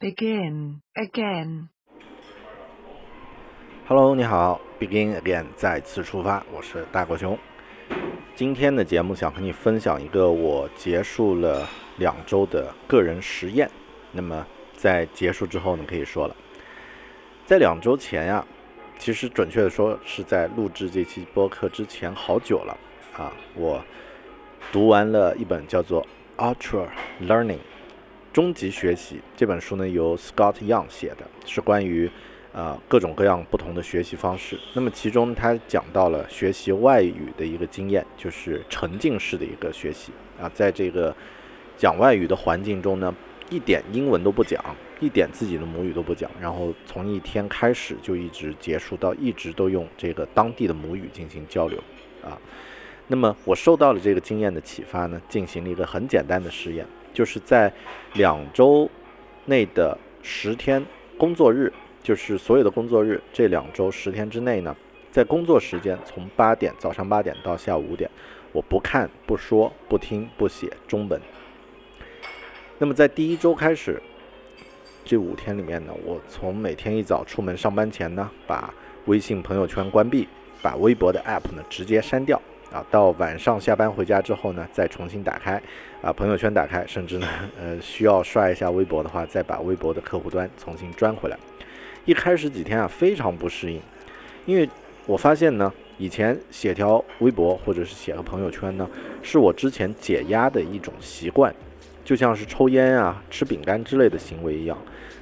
Begin again. Hello，你好，Begin again，再次出发，我是大狗熊。今天的节目想和你分享一个我结束了两周的个人实验。那么在结束之后呢，可以说了，在两周前呀，其实准确的说是在录制这期播客之前好久了啊，我读完了一本叫做《Ultra Learning》。终极学习这本书呢，由 Scott Young 写的，是关于呃各种各样不同的学习方式。那么其中他讲到了学习外语的一个经验，就是沉浸式的一个学习啊，在这个讲外语的环境中呢，一点英文都不讲，一点自己的母语都不讲，然后从一天开始就一直结束到一直都用这个当地的母语进行交流啊。那么我受到了这个经验的启发呢，进行了一个很简单的实验。就是在两周内的十天工作日，就是所有的工作日，这两周十天之内呢，在工作时间从八点早上八点到下午五点，我不看、不说、不听、不写中文。那么在第一周开始，这五天里面呢，我从每天一早出门上班前呢，把微信朋友圈关闭，把微博的 app 呢直接删掉。啊，到晚上下班回家之后呢，再重新打开，啊，朋友圈打开，甚至呢，呃，需要刷一下微博的话，再把微博的客户端重新装回来。一开始几天啊，非常不适应，因为我发现呢，以前写条微博或者是写个朋友圈呢，是我之前解压的一种习惯，就像是抽烟啊、吃饼干之类的行为一样。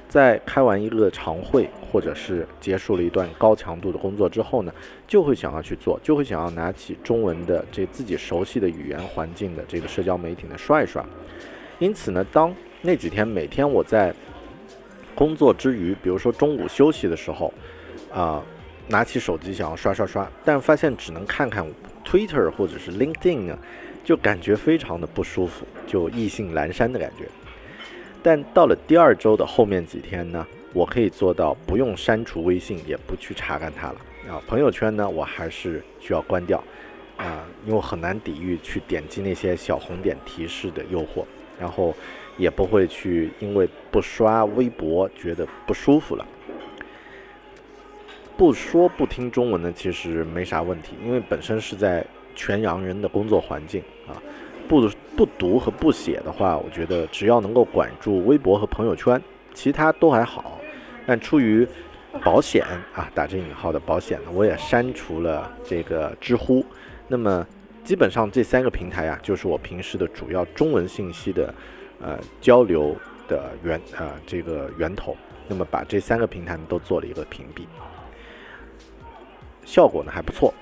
在开完一个常会，或者是结束了一段高强度的工作之后呢，就会想要去做，就会想要拿起中文的这自己熟悉的语言环境的这个社交媒体呢刷一刷。因此呢，当那几天每天我在工作之余，比如说中午休息的时候，啊，拿起手机想要刷刷刷，但发现只能看看 Twitter 或者是 LinkedIn 呢，就感觉非常的不舒服，就意兴阑珊的感觉。但到了第二周的后面几天呢，我可以做到不用删除微信，也不去查看它了啊。朋友圈呢，我还是需要关掉啊，因为很难抵御去点击那些小红点提示的诱惑，然后也不会去因为不刷微博觉得不舒服了。不说不听中文呢，其实没啥问题，因为本身是在全洋人的工作环境啊。不不读和不写的话，我觉得只要能够管住微博和朋友圈，其他都还好。但出于保险啊，打着引号的保险呢，我也删除了这个知乎。那么基本上这三个平台呀，就是我平时的主要中文信息的呃交流的源啊这个源头。那么把这三个平台都做了一个屏蔽，效果呢还不错。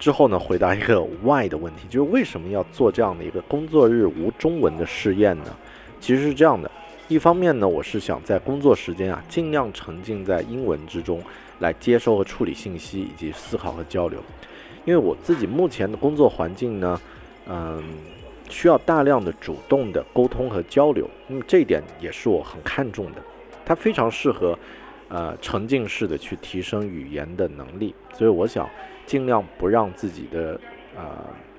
之后呢，回答一个 why 的问题，就是为什么要做这样的一个工作日无中文的试验呢？其实是这样的，一方面呢，我是想在工作时间啊，尽量沉浸在英文之中，来接收和处理信息以及思考和交流。因为我自己目前的工作环境呢，嗯，需要大量的主动的沟通和交流，那么这一点也是我很看重的，它非常适合。呃，沉浸式的去提升语言的能力，所以我想尽量不让自己的呃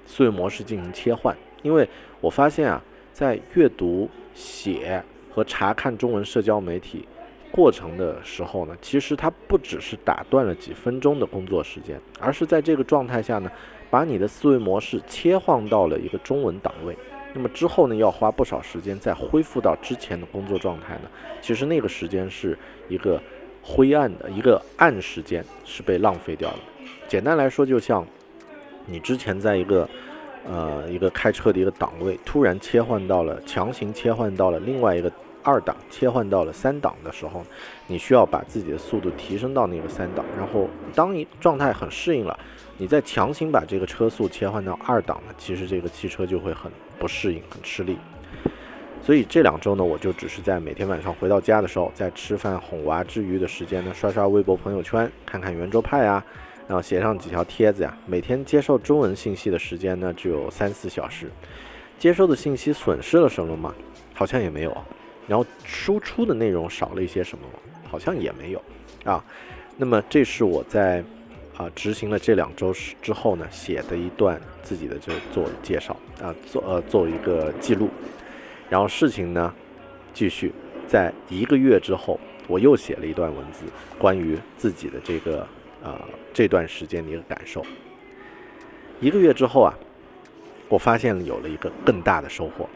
思维模式进行切换，因为我发现啊，在阅读、写和查看中文社交媒体过程的时候呢，其实它不只是打断了几分钟的工作时间，而是在这个状态下呢，把你的思维模式切换到了一个中文档位。那么之后呢，要花不少时间再恢复到之前的工作状态呢，其实那个时间是一个。灰暗的一个暗时间是被浪费掉了。简单来说，就像你之前在一个呃一个开车的一个档位，突然切换到了强行切换到了另外一个二档，切换到了三档的时候，你需要把自己的速度提升到那个三档。然后当你状态很适应了，你再强行把这个车速切换到二档呢，其实这个汽车就会很不适应，很吃力。所以这两周呢，我就只是在每天晚上回到家的时候，在吃饭哄娃之余的时间呢，刷刷微博朋友圈，看看圆桌派啊，然后写上几条帖子呀。每天接受中文信息的时间呢，只有三四小时。接收的信息损失了什么吗？好像也没有。然后输出的内容少了一些什么吗？好像也没有。啊，那么这是我在啊执行了这两周之后呢，写的一段自己的这做介绍啊，做呃做一个记录。然后事情呢，继续在一个月之后，我又写了一段文字，关于自己的这个呃这段时间的一个感受。一个月之后啊，我发现有了一个更大的收获，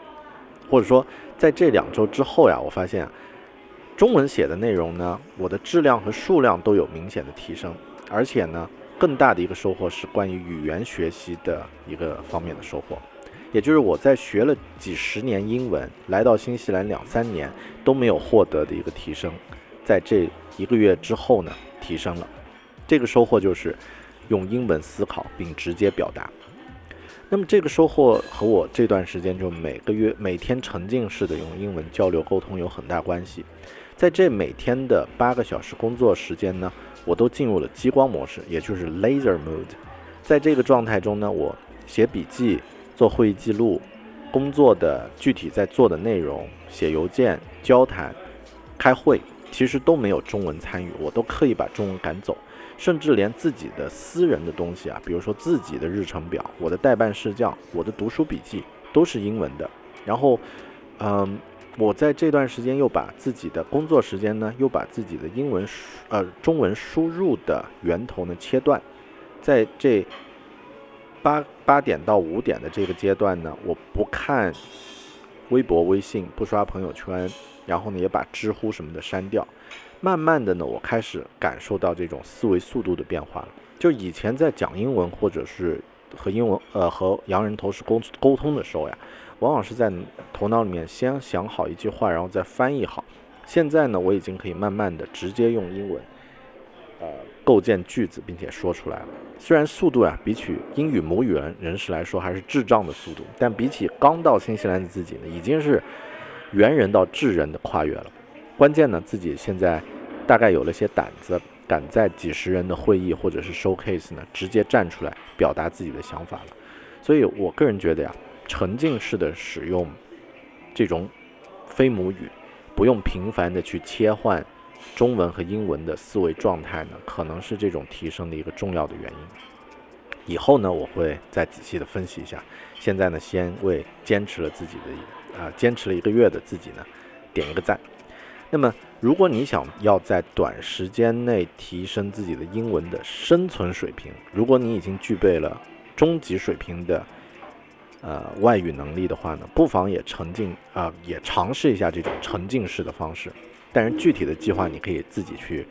或者说在这两周之后呀，我发现，中文写的内容呢，我的质量和数量都有明显的提升，而且呢，更大的一个收获是关于语言学习的一个方面的收获。也就是我在学了几十年英文，来到新西兰两三年都没有获得的一个提升，在这一个月之后呢，提升了。这个收获就是用英文思考并直接表达。那么这个收获和我这段时间就每个月每天沉浸式的用英文交流沟通有很大关系。在这每天的八个小时工作时间呢，我都进入了激光模式，也就是 laser mode。在这个状态中呢，我写笔记。做会议记录，工作的具体在做的内容，写邮件、交谈、开会，其实都没有中文参与，我都刻意把中文赶走，甚至连自己的私人的东西啊，比如说自己的日程表、我的代办事项、我的读书笔记，都是英文的。然后，嗯，我在这段时间又把自己的工作时间呢，又把自己的英文输呃中文输入的源头呢切断，在这。八八点到五点的这个阶段呢，我不看微博、微信，不刷朋友圈，然后呢也把知乎什么的删掉。慢慢的呢，我开始感受到这种思维速度的变化了。就以前在讲英文或者是和英文呃和洋人同事沟沟通的时候呀，往往是在头脑里面先想好一句话，然后再翻译好。现在呢，我已经可以慢慢的直接用英文。呃，构建句子并且说出来了。虽然速度啊，比起英语母语人人士来说还是智障的速度，但比起刚到新西兰的自己呢，已经是猿人到智人的跨越了。关键呢，自己现在大概有了些胆子，敢在几十人的会议或者是 showcase 呢，直接站出来表达自己的想法了。所以我个人觉得呀，沉浸式的使用这种非母语，不用频繁的去切换。中文和英文的思维状态呢，可能是这种提升的一个重要的原因。以后呢，我会再仔细的分析一下。现在呢，先为坚持了自己的啊，坚持了一个月的自己呢，点一个赞。那么，如果你想要在短时间内提升自己的英文的生存水平，如果你已经具备了中级水平的呃外语能力的话呢，不妨也沉浸啊，也尝试一下这种沉浸式的方式。但是具体的计划你可以自己去，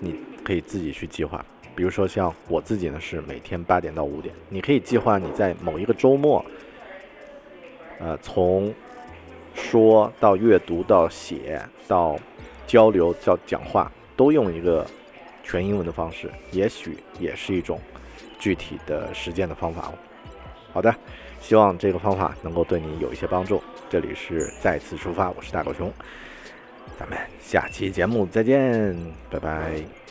你可以自己去计划。比如说像我自己呢，是每天八点到五点。你可以计划你在某一个周末，呃，从说到阅读到写到交流到讲话，都用一个全英文的方式，也许也是一种具体的实践的方法哦。好的，希望这个方法能够对你有一些帮助。这里是再次出发，我是大狗熊。咱们下期节目再见，拜拜。